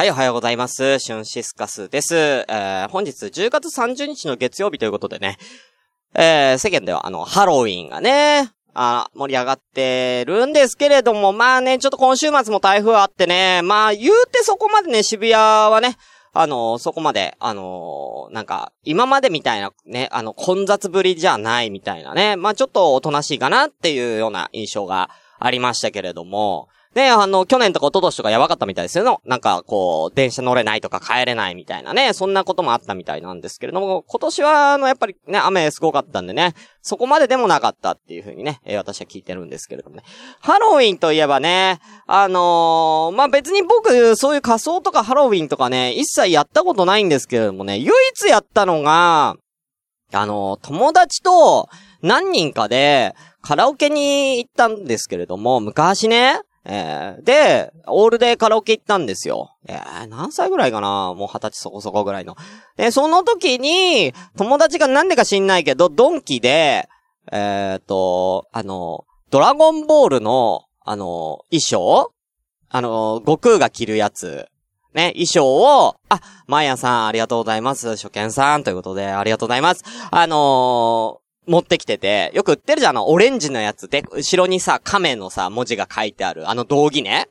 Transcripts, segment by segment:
はい、おはようございます。シュンシスカスです。えー、本日10月30日の月曜日ということでね、えー、世間ではあの、ハロウィンがね、あ盛り上がってるんですけれども、まあね、ちょっと今週末も台風あってね、まあ言うてそこまでね、渋谷はね、あの、そこまで、あの、なんか、今までみたいなね、あの、混雑ぶりじゃないみたいなね、まあちょっとおとなしいかなっていうような印象がありましたけれども、ね、あの、去年とか一昨年とかやばかったみたいですよ。なんか、こう、電車乗れないとか帰れないみたいなね、そんなこともあったみたいなんですけれども、今年は、あの、やっぱりね、雨すごかったんでね、そこまででもなかったっていうふうにね、えー、私は聞いてるんですけれどもね。ハロウィンといえばね、あのー、まあ、別に僕、そういう仮装とかハロウィンとかね、一切やったことないんですけれどもね、唯一やったのが、あのー、友達と何人かで、カラオケに行ったんですけれども、昔ね、えー、で、オールでカラオケ行ったんですよ。えー、何歳ぐらいかな？もう二十歳そこそこぐらいの。で、その時に、友達がなんでか知んないけど、ドンキで、えっ、ー、と、あの、ドラゴンボールの、あの、衣装？あの、悟空が着るやつ。ね、衣装を、あ、マーヤさんありがとうございます。初見さんということでありがとうございます。あの持ってきてて、よく売ってるじゃん、あの、オレンジのやつで、後ろにさ、亀のさ、文字が書いてある、あの道着ね。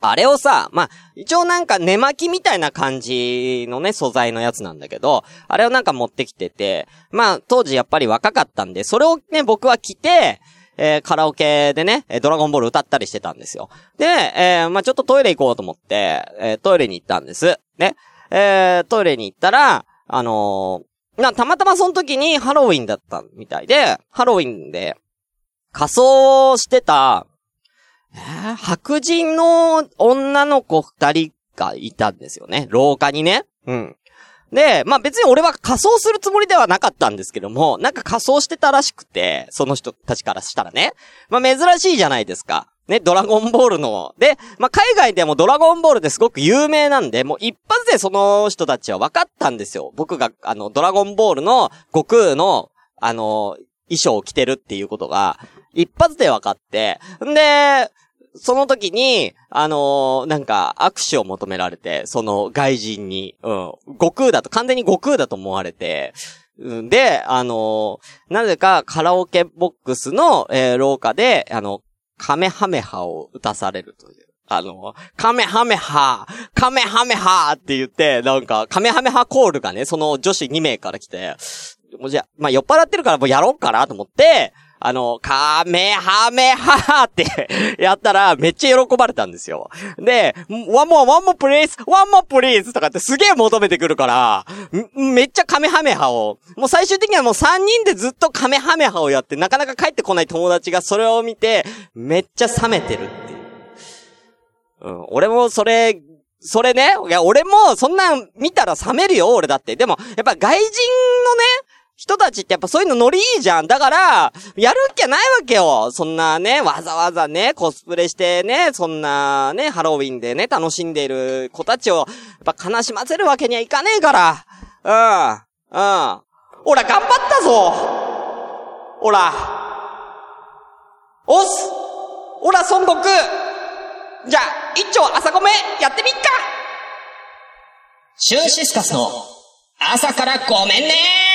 あれをさ、まあ、一応なんか寝巻きみたいな感じのね、素材のやつなんだけど、あれをなんか持ってきてて、まあ、当時やっぱり若かったんで、それをね、僕は着て、えー、カラオケでね、ドラゴンボール歌ったりしてたんですよ。で、えー、まあ、ちょっとトイレ行こうと思って、えー、トイレに行ったんです。ね。えー、トイレに行ったら、あのな、たまたまその時にハロウィンだったみたいで、ハロウィンで仮装してた、えー、白人の女の子二人がいたんですよね。廊下にね。うん。で、まあ別に俺は仮装するつもりではなかったんですけども、なんか仮装してたらしくて、その人たちからしたらね。まあ珍しいじゃないですか。ね、ドラゴンボールの。で、まあ、海外でもドラゴンボールですごく有名なんで、もう一発でその人たちは分かったんですよ。僕が、あの、ドラゴンボールの悟空の、あの、衣装を着てるっていうことが、一発で分かって、んで、その時に、あのー、なんか、握手を求められて、その外人に、うん、悟空だと、完全に悟空だと思われて、ん。で、あのー、なぜかカラオケボックスの、えー、廊下で、あの、カメハメハを打たされるという。あの、カメハメハカメハメハって言って、なんか、カメハメハコールがね、その女子2名から来て、もうじゃ、まあ、酔っ払ってるからもうやろうかなと思って、あの、カメハメハってやったら、めっちゃ喜ばれたんですよ。で、 one more、one more please、one more please とかってすげえ求めてくるから、めっちゃカメハメハを、もう最終的にはもう3人でずっとカメハメハをやって、なかなか帰ってこない友達がそれを見て、めっちゃ冷めてるっていう。うん、俺もそれ、それね、いや、俺も、そんなん見たら冷めるよ、俺だって。でも、やっぱ外人のね、人たちってやっぱそういうのノリいいじゃん。だから、やるっきゃないわけよ。そんなね、わざわざね、コスプレしてね、そんなね、ハロウィンでね、楽しんでいる子たちを、やっぱ悲しませるわけにはいかねえから。うん。うん。ほら、頑張ったぞほら。おすほら、孫悟空じゃあ、一丁朝ごめやってみっかシュンシスカスの朝からごめんね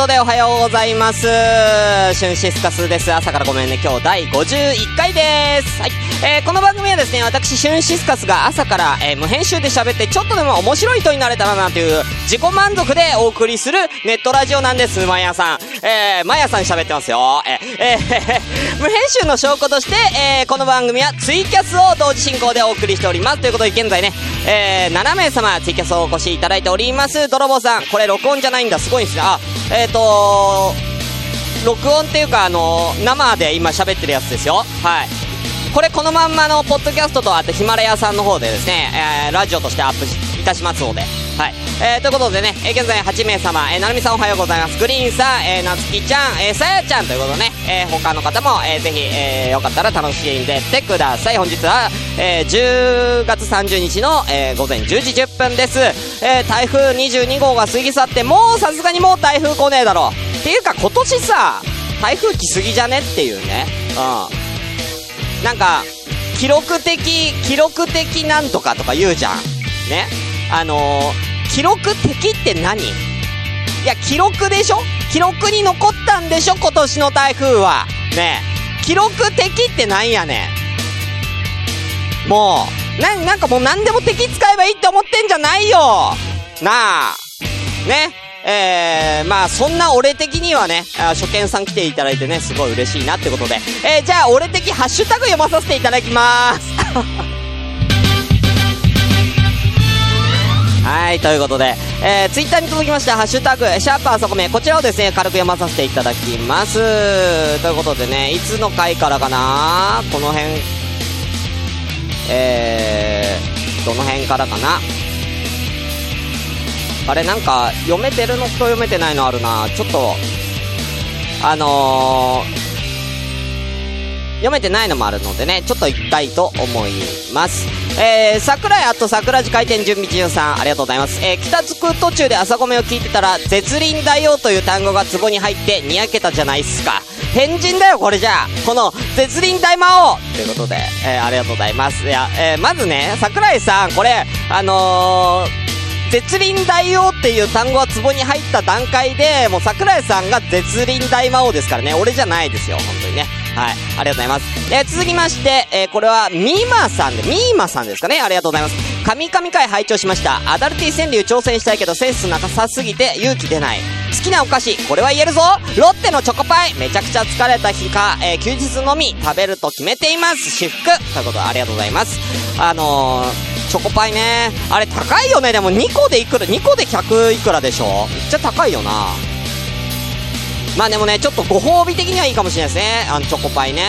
ことでおはようございます。シュンシスカスです。朝からごめんね。今日第51回です。はい。えー、この番組はですね、私、シュンシスカスが朝から、えー、無編集で喋ってちょっとでも面白い人になれたらなという自己満足でお送りするネットラジオなんです。毎朝。えー、毎朝に喋ってますよ。えー、えー、無編集の証拠として、えー、この番組はツイキャスを同時進行でお送りしております。ということで現在ね、えー、7名様ツイキャスをお越しいただいております。泥棒さん、これ録音じゃないんだ。すごいんですね。あ、えっ、ー、と録音っていうか、あの生で今喋ってるやつですよ。はい。これこのまんまのポッドキャストとあってヒマラヤさんの方でですね、えー、ラジオとしてアップいたしますので。はい。えー、ということでね、えー、現在8名様、えー、なるみさんおはようございます。グリーンさん、えー、なつきちゃん、えー、さやちゃんということでね、えー、他の方も、えー、ぜひ、えー、よかったら楽しんでってください。本日は、えー、10月30日の、えー、午前10時10分です。えー、台風22号が過ぎ去って、もうさすがにもう台風来ねえだろ。っていうか今年さ、台風来すぎじゃねっていうね。うん。なんか、記録的、記録的なんとかとか言うじゃん。ね。あのー記録的って何？いや、記録でしょ？記録に残ったんでしょ？今年の台風は。ね。記録的ってなんやねん。もう、な、なんかもう何でも敵使えばいいって思ってんじゃないよなあ。ね。えー、まあそんな俺的にはね、初見さん来ていただいてね、すごい嬉しいなってことで。えー、じゃあ俺的ハッシュタグ読まさせていただきます。はい、ということで、えー、ツイッターに届きました、ハッシュタグ、シャープあそこめ、こちらをですね、軽く読まさせていただきます。ということでね、いつの回からかな？この辺、えー、どの辺からかな？あれ、なんか、読めてるのと読めてないのあるなちょっと、あのー、読めてないのもあるのでね、ちょっと行きたいと思います。えー、桜井あと桜地開店準備中さん、ありがとうございます。えー、北つく途中で朝米を聞いてたら、絶輪大王という単語が壺に入ってにやけたじゃないっすか。変人だよ、これじゃあ。この、絶輪大魔王ということで、えー、ありがとうございます。いや、えー、まずね、桜井さん、これ、あのー、絶輪大王っていう単語が壺に入った段階で、もう桜井さんが絶輪大魔王ですからね、俺じゃないですよ、本当にね。はい。ありがとうございます。えー、続きまして、えー、これは、ミーマさんで、ミーマさんですかね。ありがとうございます。神々会拝聴しました。アダルティ川柳挑戦したいけどセンスなさすぎて勇気出ない。好きなお菓子、これは言えるぞロッテのチョコパイめちゃくちゃ疲れた日か、えー、休日のみ食べると決めています。私服ということでありがとうございます。あのー、チョコパイね。あれ高いよね。でも2個でいくら、2個で100いくらでしょ？めっちゃ高いよな。まあでもね、ちょっとご褒美的にはいいかもしれないですね。あの、チョコパイね。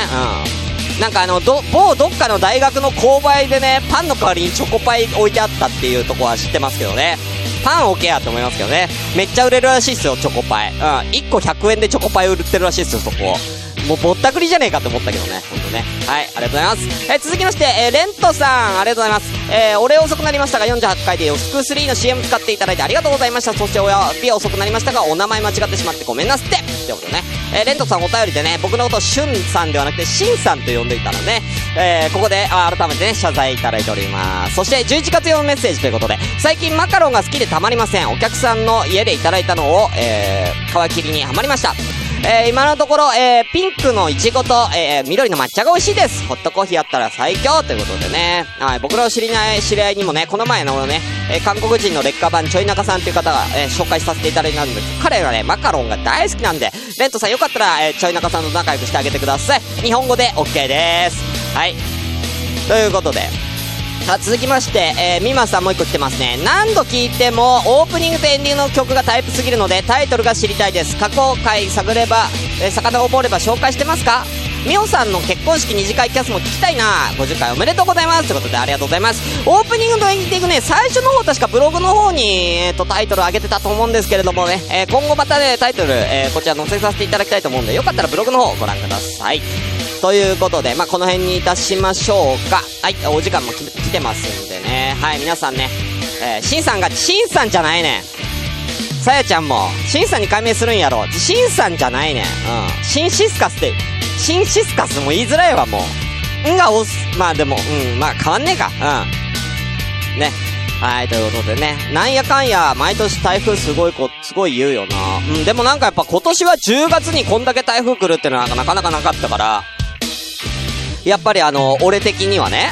うん。なんかあの、ど、某どっかの大学の購買でね、パンの代わりにチョコパイ置いてあったっていうとこは知ってますけどね。パン置けやって思いますけどね。めっちゃ売れるらしいっすよ、チョコパイ。うん。1個100円でチョコパイ売ってるらしいっすよ、そこ。もうぼったくりじゃねえかって思ったけどね。ほんとね。はい、ありがとうございます。えー、続きまして、えー、レントさん、ありがとうございます。えー、お礼遅くなりましたが、48回でヨスク3の CM 使っていただいてありがとうございました。そしておやび遅くなりましたが、お名前間違ってしまってごめんなすってってことね。えー、レントさんお便りでね、僕のことをシュンさんではなくて、シンさんと呼んでいたので、えー、ここで、あ改めてね、謝罪いただいております。そして、11月用のメッセージということで、最近マカロンが好きでたまりません。お客さんの家でいただいたのを、えー、皮切りにはまりました。えー、今のところ、えー、ピンクのイチゴと、えー、緑の抹茶が美味しいです。ホットコーヒーあったら最強ということでね。はい、僕の知りない知り合いにもね、この前のね、えー、韓国人の劣化版ちょい中さんという方が、えー、紹介させていただいたんです彼がね、マカロンが大好きなんで、レントさんよかったら、えー、ちょい中さんと仲良くしてあげてください。日本語で OK です。はい。ということで、さあ続きまして、えー、ミマさんもう一個来てますね。何度聞いてもオープニングとエンディングの曲がタイプすぎるのでタイトルが知りたいです。過去回探れば、えー、遡れば紹介してますか？ミオさんの結婚式二次会キャスも聞きたいな。50回おめでとうございます。ということでありがとうございます。オープニングとエンディングね最初の方確かブログの方に、えーと、タイトル上げてたと思うんですけれどもね、えー、今後またねタイトル、えー、こちら載せさせていただきたいと思うんでよかったらブログの方ご覧ください。ということで、まあ、この辺にいたしましょうか。はい、お時間も来てますんでね。はい、皆さんね、えー、シンさんが、シンさんじゃないねん。さやちゃんも、シンさんに改名するんやろ。シンさんじゃないねん。うん。シンシスカスって、シンシスカスも言いづらいわ、もう。んが押す。まあでも、うん、まあ変わんねえか。うん。ね。はい、ということでね。なんやかんや、毎年台風すごいこ、すごい言うよな。うん、でもなんかやっぱ今年は10月にこんだけ台風来るってのはなかなかなかったから、やっぱりあの、俺的にはね、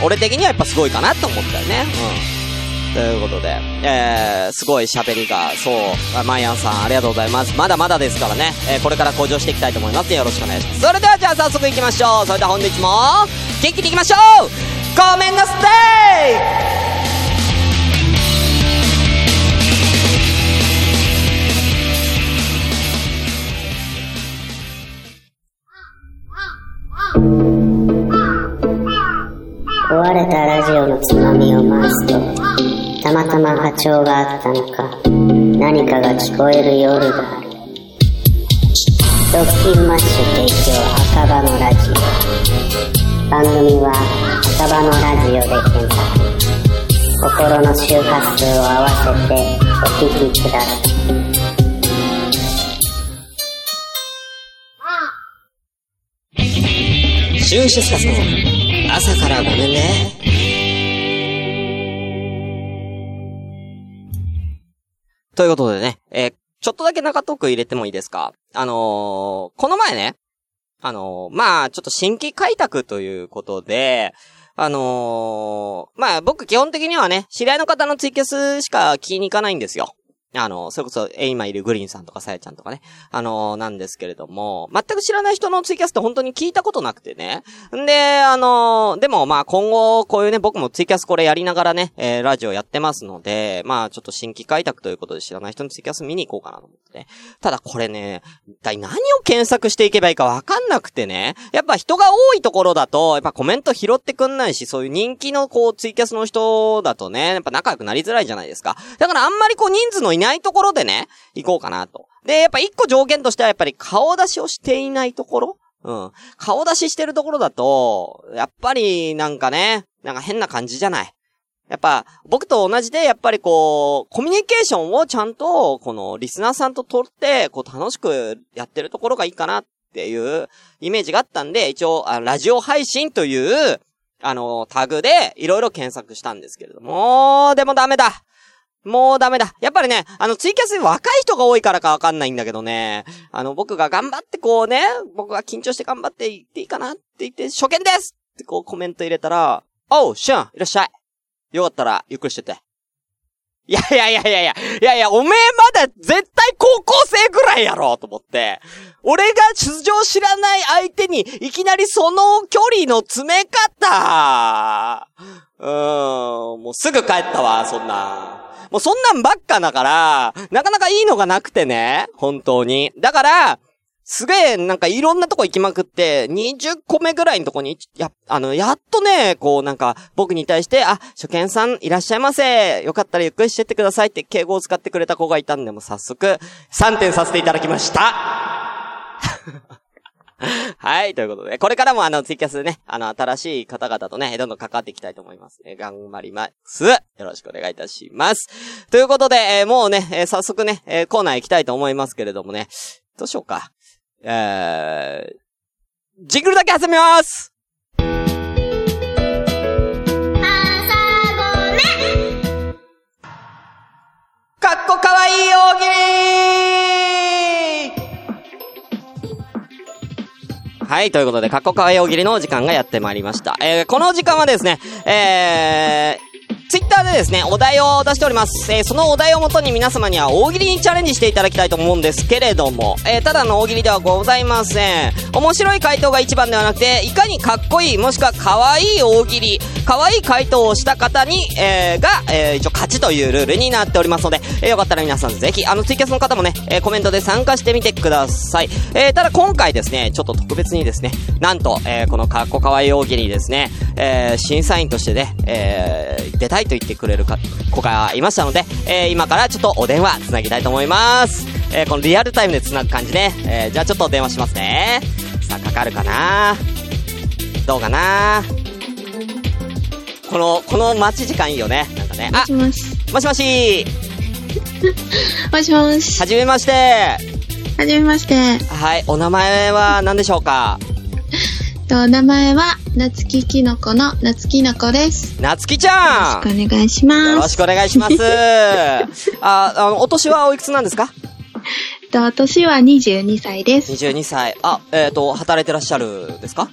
うん、俺的にはやっぱすごいかなと思ったよね。うん。ということで、えー、すごい喋りが、そう、マイアンさんありがとうございます。まだまだですからね、えー、これから向上していきたいと思います。よろしくお願いします。それではじゃあ早速行きましょう。それでは本日も、元気に行きましょうごめんなさい壊れたラジオのつまみを回すと、たまたま波長があったのか何かが聞こえる夜が。あるドッキンマッシュ提供赤羽のラジオ番組は赤羽のラジオで検索。心の周波数を合わせてお聞きください。シュンシスカスの朝からごめんね。ということでね、えーちょっとだけ中トーク入れてもいいですか？あのーこの前ね、あのーまあ、ちょっと新規開拓ということで、あのまあ、僕基本的にはね、知り合いの方のツイキャスしか聞きに行かないんですよ。あの、それこそ、え、今いるグリーンさんとかさやちゃんとかね。あのなんですけれども、全く知らない人のツイキャスって本当に聞いたことなくてね。んで、あのでもまあ今後、こういうね、僕もツイキャスこれやりながらね、えーラジオやってますので、まあちょっと新規開拓ということで知らない人のツイキャス見に行こうかなと思ってね。ただこれね、一体何を検索していけばいいかわかんなくてね。やっぱ人が多いところだと、やっぱコメント拾ってくんないし、そういう人気のこうツイキャスの人だとね、やっぱ仲良くなりづらいじゃないですか。だからあんまりこう人数のないところでね、行こうかなと。で、やっぱ一個条件としてはやっぱり顔出しをしていないところ？うん。顔出ししてるところだと、やっぱりなんかね、なんか変な感じじゃない？やっぱ、僕と同じで、やっぱりこう、コミュニケーションをちゃんと、この、リスナーさんと取って、こう、楽しくやってるところがいいかなっていうイメージがあったんで、一応、あラジオ配信という、あの、タグで、いろいろ検索したんですけれども、でもダメだもうダメだ。やっぱりね、あの、ツイキャス若い人が多いからかわかんないんだけどね、あの、僕が頑張ってこうね、僕が緊張して頑張って言っていいかなって言って、初見ですってこうコメント入れたら、おう、シュン、いらっしゃい。よかったら、ゆっくりしてて。いやいやいやいやいや、いやいや、おめえまだ絶対高校生ぐらいやろと思って。俺が出場知らない相手に、いきなりその距離の詰め方うーん、もうすぐ帰ったわ、そんな。もうそんなんばっかだから、なかなかいいのがなくてね、本当に。だから、すげえ、なんかいろんなとこ行きまくって、20個目ぐらいのとこに、や、あの、やっとね、こうなんか、僕に対して、あ、初見さんいらっしゃいませ。よかったらゆっくりしてってくださいって敬語を使ってくれた子がいたんで、も早速、3点させていただきました。はい、ということで、これからもあの、ツイキャスでね、あの、新しい方々とね、どんどん関わっていきたいと思います。え頑張ります。よろしくお願いいたします。ということで、えーもうね、えー早速ね、えーコーナー行きたいと思いますけれどもね、どうしようか。えー、ジングルだけ挟みますかっこかわいい大喜利はい、ということで、かっこかわいい大喜利の時間がやってまいりました。えー、この時間はですね、えー、ツイッターでですね、お題を出しております。えー、そのお題をもとに皆様には大喜利にチャレンジしていただきたいと思うんですけれども、えー、ただの大喜利ではございません。面白い回答が一番ではなくて、いかにかっこいい、もしくは可愛い大喜利、可愛い回答をした方に、えー、が、え、一応勝ちというルールになっておりますので、えー、よかったら皆さんぜひ、あの、ツイキャスの方もね、え、コメントで参加してみてください。え、ただ今回ですね、ちょっと特別にですね、なんと、え、このかっこかわい大喜利ですね、え、審査員としてね、えー、出たいと言ってくれるか子がいましたので、えー、今からちょっとお電話つなぎたいと思います。えー、このリアルタイムでつなぐ感じね。えー、じゃあちょっとお電話しますね。さあ、かかるかな？どうかな？この、この待ち時間いいよね。なんかね。あも、しもし。もしもし もしもし。はじめまして。はじめまして。はい、お名前は何でしょうか？と、名前は、なつききのこのなつきのこです。なつきちゃんよろしくお願いします。よろしくお願いします。あ、あの、お年はおいくつなんですか？と、年は22歳です。?22 歳。あ、えっ、と、働いてらっしゃるですか？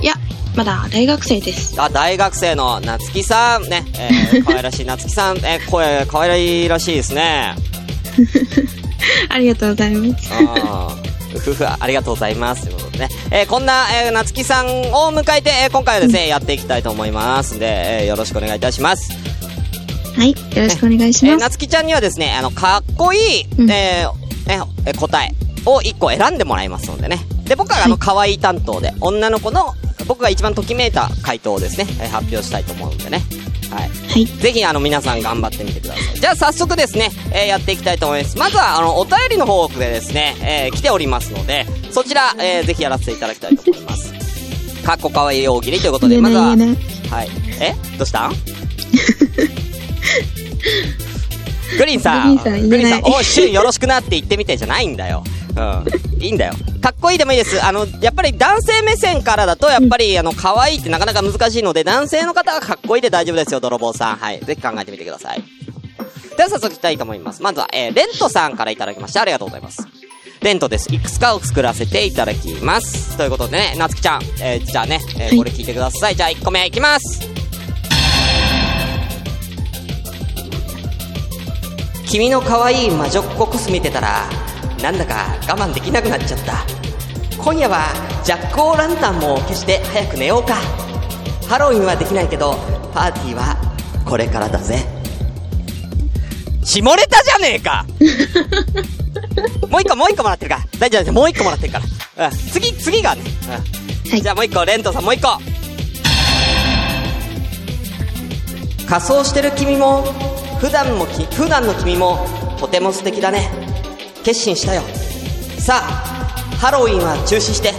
いや、まだ大学生です。あ、大学生のなつきさん。ね、えー、可愛らしいなつきさん。えー、声、可愛らしいですね。ありがとうございます。あーふふ、ありがとうございます。ということでね。えーこんな、えー、なつきさんを迎えて、えー今回はですね、やっていきたいと思いますんで、えーよろしくお願いいたします。はい、よろしくお願いしえーます。なつきちゃんにはですね、あの、かっこいい、うんえーえーえー答えを1個選んでもらいますのでね。で、僕はあの、可愛い担当で、女の子の、僕が一番ときめいた回答をですね、えー発表したいと思うんでね。はい。はい。ぜひ、あの、皆さん頑張ってみてください。じゃあ、早速ですね、えーやっていきたいと思います。まずは、あの、お便りの方でですね、えー来ておりますので、そちら、えーぜひやらせていただきたいと思います。かっこかわいい大喜利ということで、まずは。はい。え？どうした？んグリーンさん、グリーンさんおい、シュンよろしくなって言ってみてじゃないんだよ。うん。いいんだよ。かっこいいでもいいです。あの、やっぱり男性目線からだと、やっぱり、あの、可愛いってなかなか難しいので、男性の方はかっこいいで大丈夫ですよ、泥棒さん。はい。ぜひ考えてみてください。では早速いきたいと思います。まずは、えー、レントさんからいただきました。ありがとうございます。レントです。いくつかを作らせていただきます。ということでね、なつきちゃん、えー、じゃあね、えーはいこれ聞いてください。じゃあ1個目いきます。君の可愛い魔女っ子コス見てたら、なんだか我慢できなくなっちゃった。今夜はジャック・オー・ランタンも消して早く寝ようか。ハロウィンはできないけど、パーティーはこれからだぜ。下ネタじゃねえか もう一個、もう一個もらってるから。大丈夫です。もう一個もらってるから。うん。次、次がね。うん。はいじゃあもう一個、レントさんもう一個。仮装してる君も、普段もき、普段の君も、とても素敵だね。決心したよ。さあ、ハロウィンは中止して、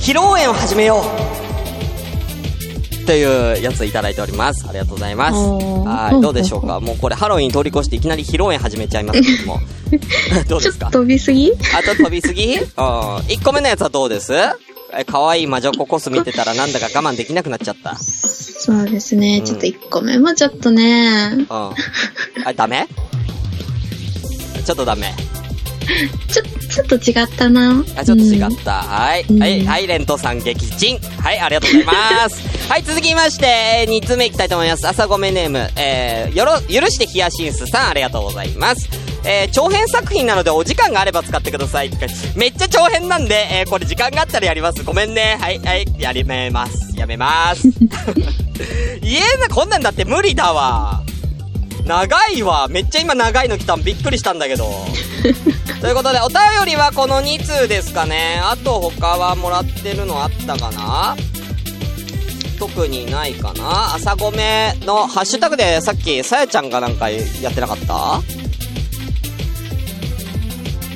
披露宴を始めよう。というやついただいております。ありがとうございます。はい、どうでしょうか？もうこれハロウィン通り越していきなり披露宴始めちゃいますけども。どうですか？ちょっと飛びすぎ？あと飛びすぎ？うん。1個目のやつはどうです？え、可愛い魔女っ子コス見てたらなんだか我慢できなくなっちゃった。そうですね。うんちょっと1個目もちょっとね。うん。あ、ダメ？ちょっとダメ。ちょ、ちょっと違ったな。あ、ちょっと違うんった。はい。うんはい、はい、レントさん撃沈。はい、ありがとうございます。はい、続きまして、2つ目いきたいと思います。朝ごめネーム、えー、よろ、許してヒヤシンスさん、ありがとうございます。えー、長編作品なのでお時間があれば使ってくださいめっちゃ長編なんで、えー、これ時間があったらやります。ごめんね。はい、はい、やりめます。やめます。言えな、こんなんだって無理だわ。長いわ。めっちゃ今長いの来たんびっくりしたんだけど。ということで、お便りはこの2通ですかね。あと他はもらってるのあったかな？特にないかな？朝ごめのハッシュタグでさっきさやちゃんがなんかやってなかった？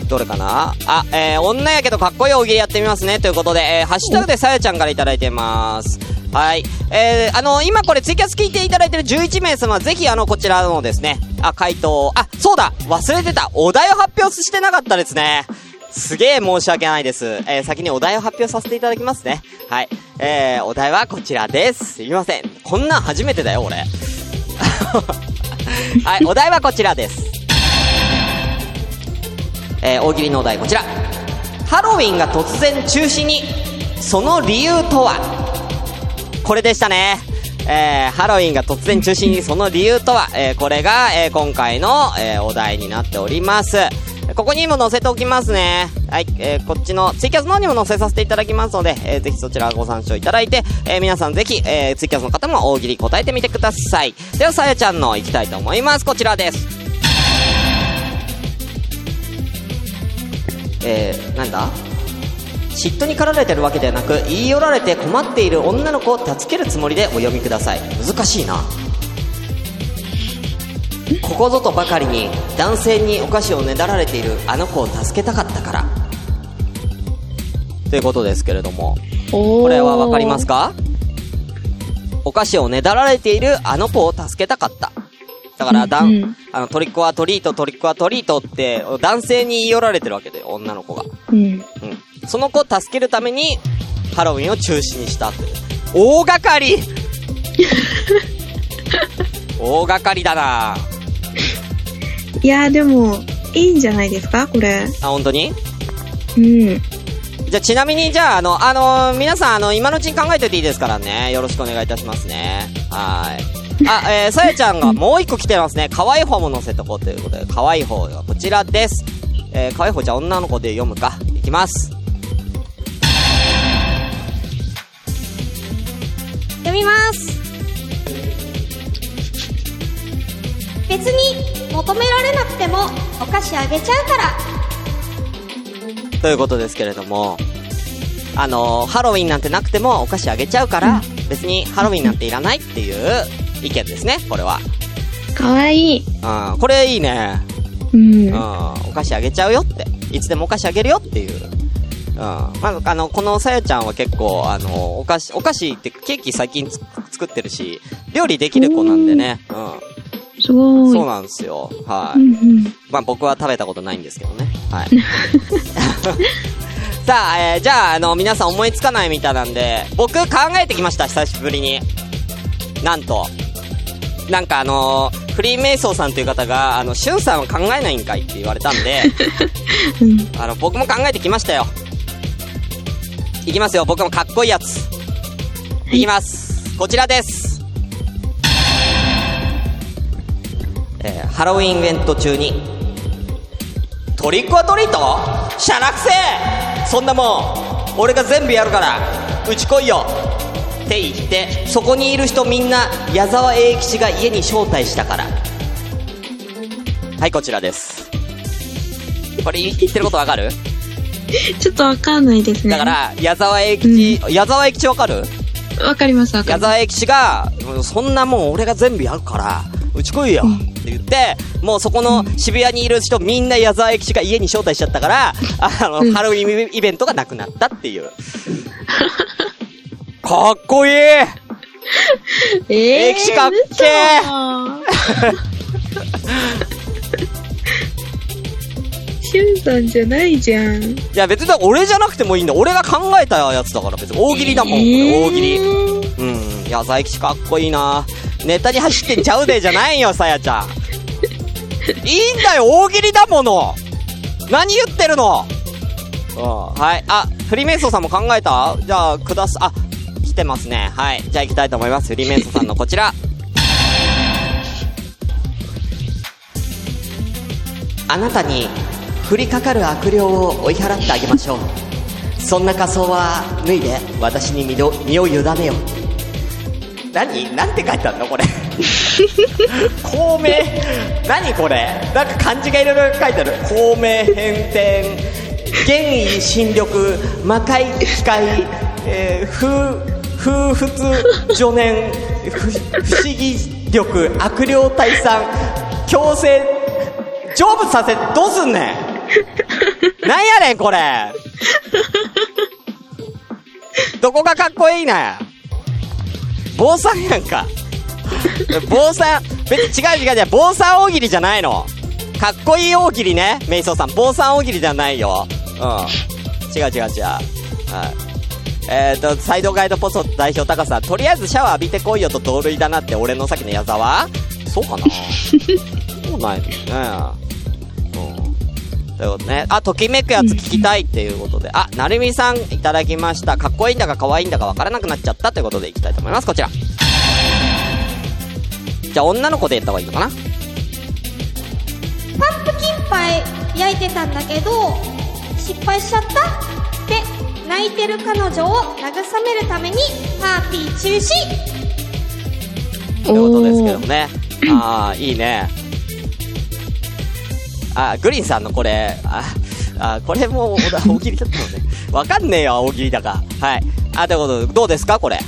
どれかな？あ、えー、女やけどかっこいい大喜利やってみますね。ということで、えー、ハッシュタグでさやちゃんからいただいてます。はい。えー、あの、今これツイキャス聞いていただいてる11名様、ぜひあの、こちらのですね、あ、回答、あ、そうだ忘れてたお題を発表してなかったですね。すげえ申し訳ないです。えー、先にお題を発表させていただきますね。はい。えー、お題はこちらです。すいません。こんなん初めてだよ、俺。はい、お題はこちらです。えー、大喜利のお題こちら。ハロウィンが突然中止に、その理由とは？これでしたね。えー、ハロウィンが突然中止にその理由とは、えー、これが、えー、今回の、えー、お題になっております。ここにも載せておきますね。はい、えー、こっちのツイキャスの方にも載せさせていただきますので、えー、ぜひそちらご参照いただいて、えー、皆さんぜひ、えー、ツイキャスの方も大喜利答えてみてください。では、さやちゃんの行きたいと思います。こちらです。えー、なんだ？嫉妬に駆られてるわけではなく言い寄られて困っている女の子を助けるつもりでお読みください。難しいな。ここぞとばかりに男性にお菓子をねだられているあの子を助けたかったから。ということですけれどもここれはわかりますか？お菓子をねだられているあの子を助けたかった。だからだん、うん。うんあのトリックはトリートトリックはトリートって男性に言い寄られてるわけで女の子が。うん。うん。その子を助けるために、ハロウィンを中止にしたという。大掛かり 大掛かりだないや、でも、いいんじゃないですかこれ。あ、本当に？うん。じゃあ、ちなみに、じゃあ、あの、あのー皆さん、あの、今のうちに考えておいていいですからね。よろしくお願いいたしますね。はい。あ、えー、さやちゃんがもう一個来てますね。可愛い方も載せとこうということで、可愛い方がこちらです。えー、可愛い方じゃあ女の子で読むか。いきます。みます別に求められなくてもお菓子あげちゃうからということですけれども、あのーハロウィンなんてなくてもお菓子あげちゃうから、別にハロウィンなんていらないっていう意見ですね、これは。かわいい。うん、これいいね。うんうん、。お菓子あげちゃうよって。いつでもお菓子あげるよっていう。うん。まあ、あの、このさやちゃんは結構、あの、お菓子、お菓子ってケーキ最近つ作ってるし、料理できる子なんでね。うん。すごい。そうなんですよ。はい。うんうん。まあ僕は食べたことないんですけどね。はい。さあ、えー、じゃあ、あの、皆さん思いつかないみたいなんで、僕考えてきました、久しぶりに。なんと。なんかあのーフリーメイソーさんという方が、あの、シュンさんは考えないんかいって言われたんで、うん。あの、僕も考えてきましたよ。いきますよ、僕もかっこいいやつ。いきます。こちらです。えーハロウィンイベント中に、トリックオアトリートしゃらくせえそんなもん、俺が全部やるから、うち来いよって言って、そこにいる人みんな、矢沢永吉が家に招待したから。はい、こちらです。これ言ってることわかる？ちょっとわかんないですね。だから、矢沢永吉、矢沢永吉わかる？わかります、わか矢ります。沢永吉が、そんなもん俺が全部やるから、うち来いよって言って、もうそこの渋谷にいる人みんな矢沢永吉が家に招待しちゃったから、あの、ハロウィンイベントがなくなったっていう。かっこいい！えー、歴史かっけー！嘘。10じゃないじゃん。いや、別に俺じゃなくてもいいんだ。俺が考えたやつだから、別に。大喜利だもん、大喜利。うん。いや、佐伯かっこいいな。ネタに走ってんちゃうで、じゃないよ、さやちゃん。いいんだよ、大喜利だもの。何言ってるの。うん、はい。あ、フリーメイソンさんも考えた？じゃあ、くださ、あ、来てますね。はい。じゃあ行きたいと思います。フリーメイソンさんのこちら。あなたに降りかかる悪霊を追い払ってあげましょう。そんな仮装は脱いで私に身を身を委ねよ。何なんて書いてあるのこれ。孔明。何これなんか漢字がいろいろ書いてある。孔明変転。玄意新緑。魔界機械。えー、風、風仏助念。不不思議力。悪霊退散。強制。成仏させ、どうすんねん なんやねん、これどこがかっこいいね坊さんやんか。坊さん、別に違う違う違う、坊さん大喜利じゃないの。かっこいい大喜利ね、メイソーさん。坊さん大喜利じゃないよ。うん。違う違う違う。はい。えっ、ー、と、サイドガイドポスト代表高さん、とりあえずシャワー浴びてこいよと同類だなって俺のさっきの矢沢？そうかな？そうないのね。うん。ということね。あ、ときめくやつ聞きたいっていうことで。あ、なるみさんいただきました。かっこいいんだか可愛いんだかわからなくなっちゃったということでいきたいと思います。こちら。じゃあ女の子でやった方がいいのかな？パンプキンパイ焼いてたんだけど、失敗しちゃったって泣いてる彼女を慰めるためにパーティー中止ということですけどもね。ああ、いいね。あ、グリーンさんのこれ、あ、あこれも大 大喜利だったのね。わかんねえよ、大喜利だか。はい。あ、ということで、どうですかこれ？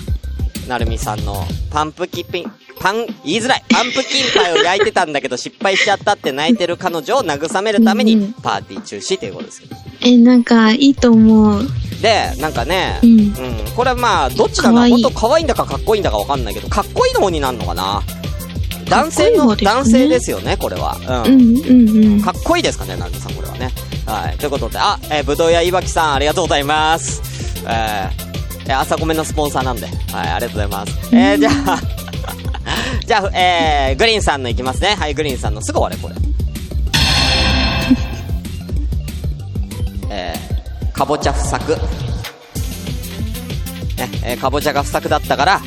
なるみさんの、パンプキンピン、パン、言いづらい。パンプキンパイを焼いてたんだけど 失敗しちゃったって泣いてる彼女を慰めるためにパーティー中止ということですけど。え、なんか、いいと思う。で、なんかね、ううんん。これまあ、どっち。かわいいほんと可愛いんだかかっこいいんだかわかんないけど、かっこいいの方になるのかな？男性の、男性ですよね、これは。うん、うん、うん。かっこいいですかね、なるみさん、これはね。はい。ということで、あ、えー、ぶどう屋いわきさん、ありがとうございます。えー、えー朝ごめんのスポンサーなんで、はい、ありがとうございます。えー、じゃあ、じゃあ、えー、グリーンさんのいきますね。はい、グリーンさんのすぐ終われ、これ。えー、かぼちゃ不作。ね、えー、かぼちゃが不作だったから、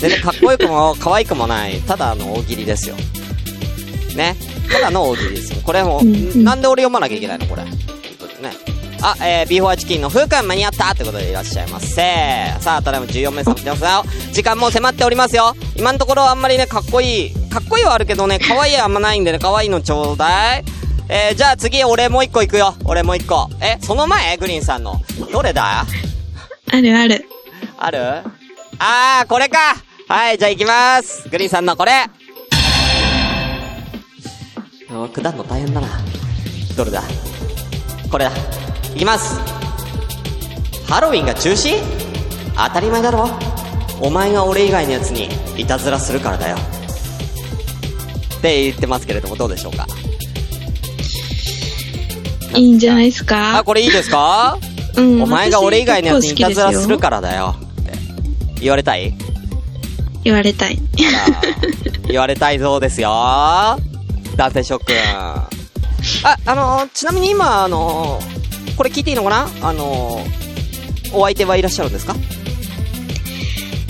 全然かっこよくも可愛くもない、ただの大喜利ですよ。ね。ただの大喜利ですよ。これも、なんで俺読まなきゃいけないの？これ。ね。あ、えー、ビーフォアチキンの風くん間に合ったってことでいらっしゃいませ。さあ、ただいま14名様来てますよ。時間も迫っておりますよ。今のところあんまりね、かっこいい。かっこいいはあるけどね、可愛いはあんまないんでね、可愛いのちょうだい。えー、じゃあ次、俺もう一個行くよ。俺もう一個。え、その前？グリーンさんの。どれだ？あるある。ある？あー、これかはい、じゃあ行きます。グリーンさんのこれ。あ下るの大変だな。どれだ？これだ。行きます。ハロウィンが中止？当たり前だろお前が俺以外のやつにいたずらするからだよ。って言ってますけれども、どうでしょうか？いいんじゃないですあ、かこれいいですか？うん。お前が俺以外のやつにいたずらするかからだよ。って言われたい？言われたい。言われたいそうですよ。男性諸君。あ、あのちなみに今、あのこれ聞いていいのかな？あのお相手はいらっしゃるんですか？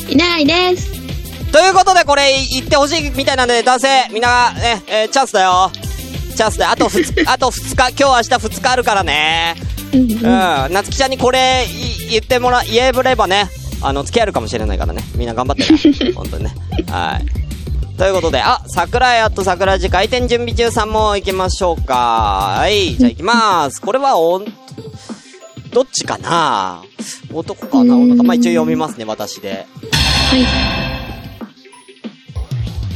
いないです。ということで、これ言ってほしいみたいなんで、男性、みんな、ね、えーチャンスだよ。チャンスで、あと2日、あと2日、今日明日2日あるからね。うんうん、なつきちゃんにこれい言ってもら、言えればね、あの、付き合えるかもしれないからね。みんな頑張ってね。本当にね。はい。ということで、あ、桜井あと桜地開店準備中さんも行きましょうか。はい、じゃあ行きます。これはおん、どっちかな？男かな？女か。まあ、一応読みますね、私で。はい。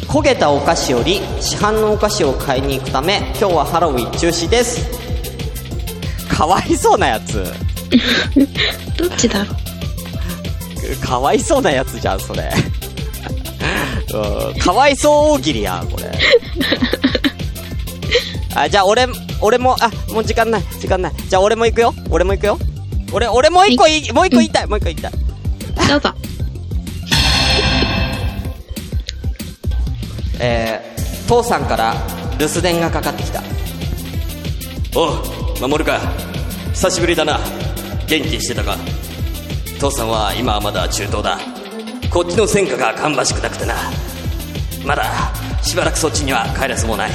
焦げたお菓子より市販のお菓子を買いに行くため今日はハロウィン中止ですかわいそうなやつ どっちだろう？かわいそうなやつじゃんそれ。うんかわいそう大喜利やんこれ。あじゃあ俺俺もあもう時間ない時間ない。じゃあ俺も行くよ。俺も行くよ。俺俺もう一個いいもう一個言いたいもう一個言いたい。どうぞ。えー、父さんから留守電がかかってきた。おう守か。久しぶりだな。元気してたか父さんは今はまだ中東だ。こっちの戦火が芳しくなくてな。まだしばらくそっちには帰らずもない。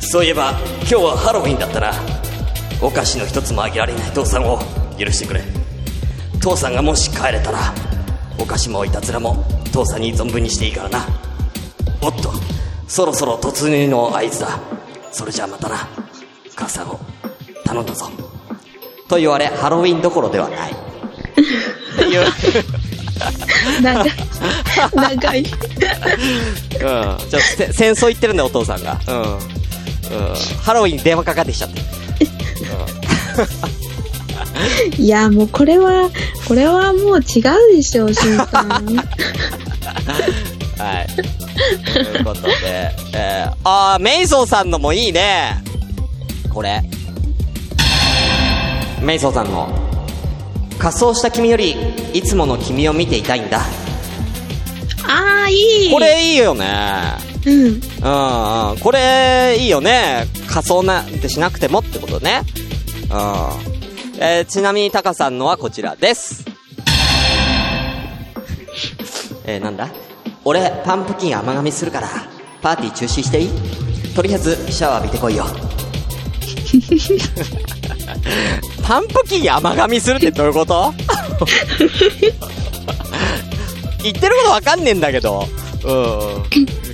そういえば今日はハロウィンだったな。お菓子の一つもあげられない父さんを許してくれ。父さんがもし帰れたらお菓子もいたずらも父さんに存分にしていいからな。おっとそろそろ突入の合図だ。それじゃあまたな。母さんを頼んだぞ。と言われハロウィンどころではない。長い。長い。うん。ちょっとせ戦争行ってるんだよ、お父さんが。うん。うん。ハロウィンに電話かかってきちゃって。いや、もうこれは、これはもう違うでしょ、しんさん。はい。ということで、えー、あー、メイソーさんのもいいね。これ。メイソーさんの、仮装した君より、いつもの君を見ていたいんだ。ああ、いい。こ、れいいよね。うん。うんうん。これ、いいよね。仮装なんてしなくてもってことね。うん。えー、ちなみにタカさんのはこちらです。えー、なんだ？俺、パンプキン甘噛みするから、パーティー中止していい？とりあえず、シャワー浴びてこいよ。パンプキン甘噛みするってどういうこと？言ってることわかんねえんだけど。うん。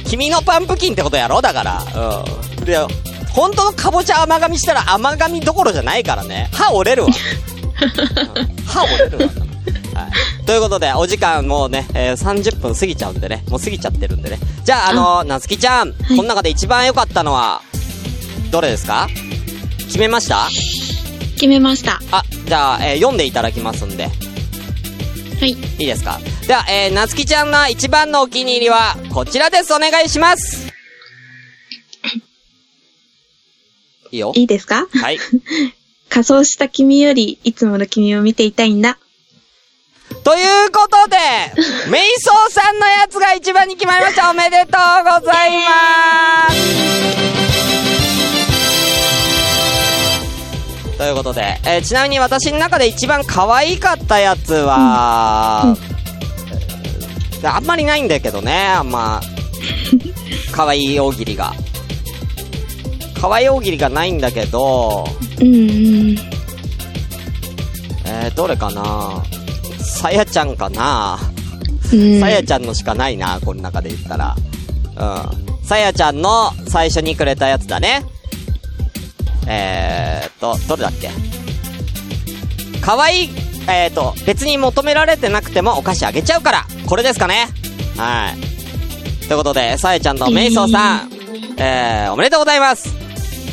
君のパンプキンってことやろだから。うん。で、本当のかぼちゃ甘噛みしたら甘噛みどころじゃないからね。歯折れるわ。うん歯折れるわ。はい。ということで、お時間もうね、えー30分過ぎちゃうんでね。もう過ぎちゃってるんでね。じゃあ、あのー、なつきちゃん、この中で一番良かったのは、どれですか？決めました？決めました。あ、じゃあ、えー読んでいただきますんで。はい。いいですか？では、えー、なつきちゃんの一番のお気に入りは、こちらです。お願いします。いいよ。いいですか？はい。仮装した君より、いつもの君を見ていたいんだ。ということで、メイソーさんのやつが一番に決まりました。おめでとうございます。ということで、えーちなみに私の中で一番可愛かったやつは、えーあんまりないんだけどね、あんま、可愛い大喜利が。可愛い大喜利がないんだけど、うんうん。えー、どれかな？さやちゃんかな？うん。さやちゃんのしかないな、この中で言ったら。うん。さやちゃんの最初にくれたやつだね。えーっと、どれだっけ？かわいい、えーっと、別に求められてなくてもお菓子あげちゃうから。これですかねはい。ということで、さえちゃんとメイソーさん、えー、おめでとうございます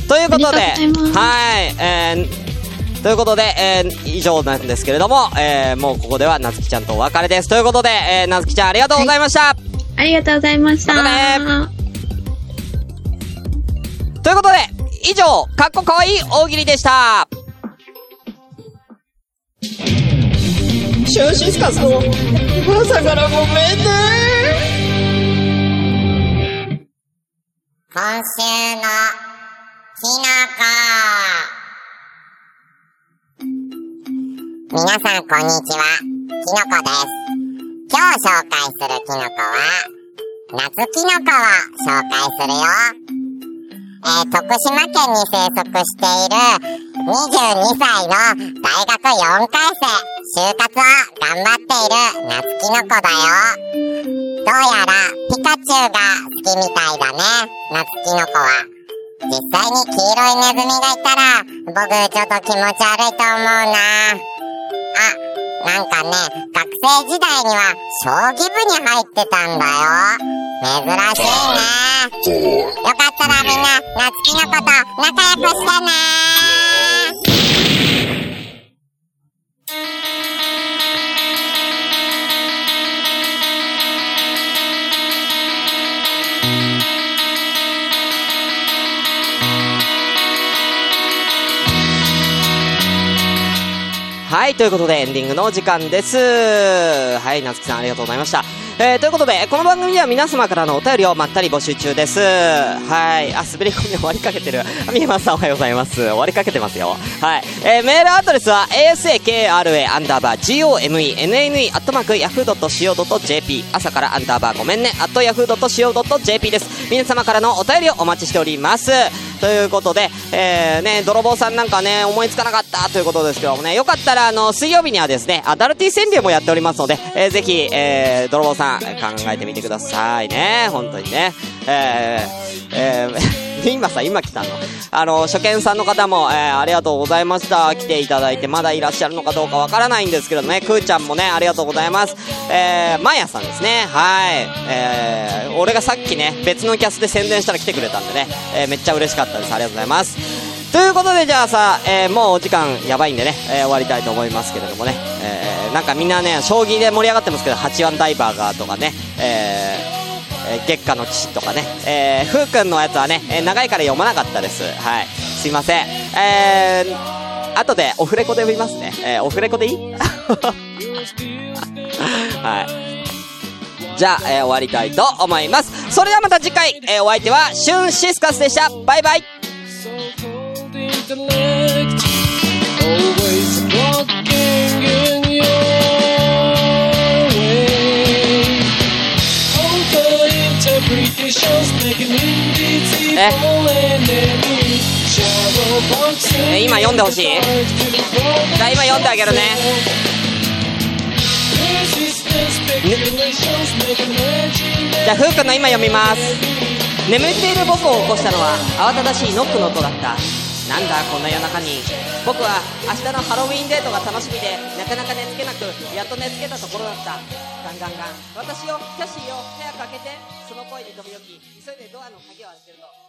ということで、はい、えー、ということで、えー、以上なんですけれども、えー、もうここではなつきちゃんとお別れです。ということで、えー、なつきちゃんありがとうございました、ありがとうございました。またねということで、以上、かっこかわいい大喜利でしたシュンシスカスの朝からごめんね今週のきのこ。皆さんこんにちは、きのこです。今日紹介するきのこは、夏きのこを紹介するよ。えー、徳島県に生息している22歳の大学4回生、就活を頑張っている夏きのこだよ。どうやらピカチュウが好きみたいだね、夏キノコは。実際に黄色いネズミがいたら、僕ちょっと気持ち悪いと思うな。あ、なんかね、学生時代には将棋部に入ってたんだよ。珍しいね。よかったらみんな、夏キノコと仲良くしてねはい、ということでエンディングのお時間です。はい、なつきさんありがとうございました。えー、ということで、この番組では皆様からのお便りをまったり募集中です。はい。あ、滑り込み終わりかけてる。みえまさんおはようございます。終わりかけてますよ。はい。えー、メールアドレスは asakra アンダーバー gomenne アットマーク yahoo.co.jp 朝からアンダーバーごめんね、アット yahoo.co.jp です。皆様からのお便りをお待ちしております。ということで、えー、ね、泥棒さんなんかね、思いつかなかったということですけどもね、よかったら、あの、水曜日にはですね、アダルティ川柳もやっておりますので、えー、ぜひ、えー、泥棒さん、考えてみてくださいね。本当にね。えー、えー、今さ、今来たの。あの、初見さんの方も、えー、ありがとうございました。来ていただいて、まだいらっしゃるのかどうかわからないんですけどね、くーちゃんもね、ありがとうございます。えー、まやさんですね。はい。えー、俺がさっきね、別のキャスで宣伝したら来てくれたんでね、えー、めっちゃ嬉しかったです。ありがとうございます。ということで、じゃあさ、えー、もうお時間やばいんでね、えー、終わりたいと思いますけれどもね、えー、なんかみんなね、将棋で盛り上がってますけど、8番ダイバーガーとかね、えー、えー月下の騎士とかね、えー、ふうくんのやつはね、えー長いから読まなかったです。はい。すいません。えー、後でオフレコで読みますね。えー、オフレコでいい？はい。じゃあ、えー終わりたいと思います。それではまた次回、えーお相手は、シュンシスカスでした。バイバイ今読んでほしいじゃあ今読んであげるねじゃあ、ふうくんの今読みます。眠っている僕を起こしたのは慌ただしいノックの音だった。なんだこんな夜中に。僕は明日のハロウィンデートが楽しみで、なかなか寝つけなく、やっと寝つけたところだった。ガンガンガン。私よ、キャシーよ、早く開けて。その声に飛び起き、急いでドアの鍵を開けると、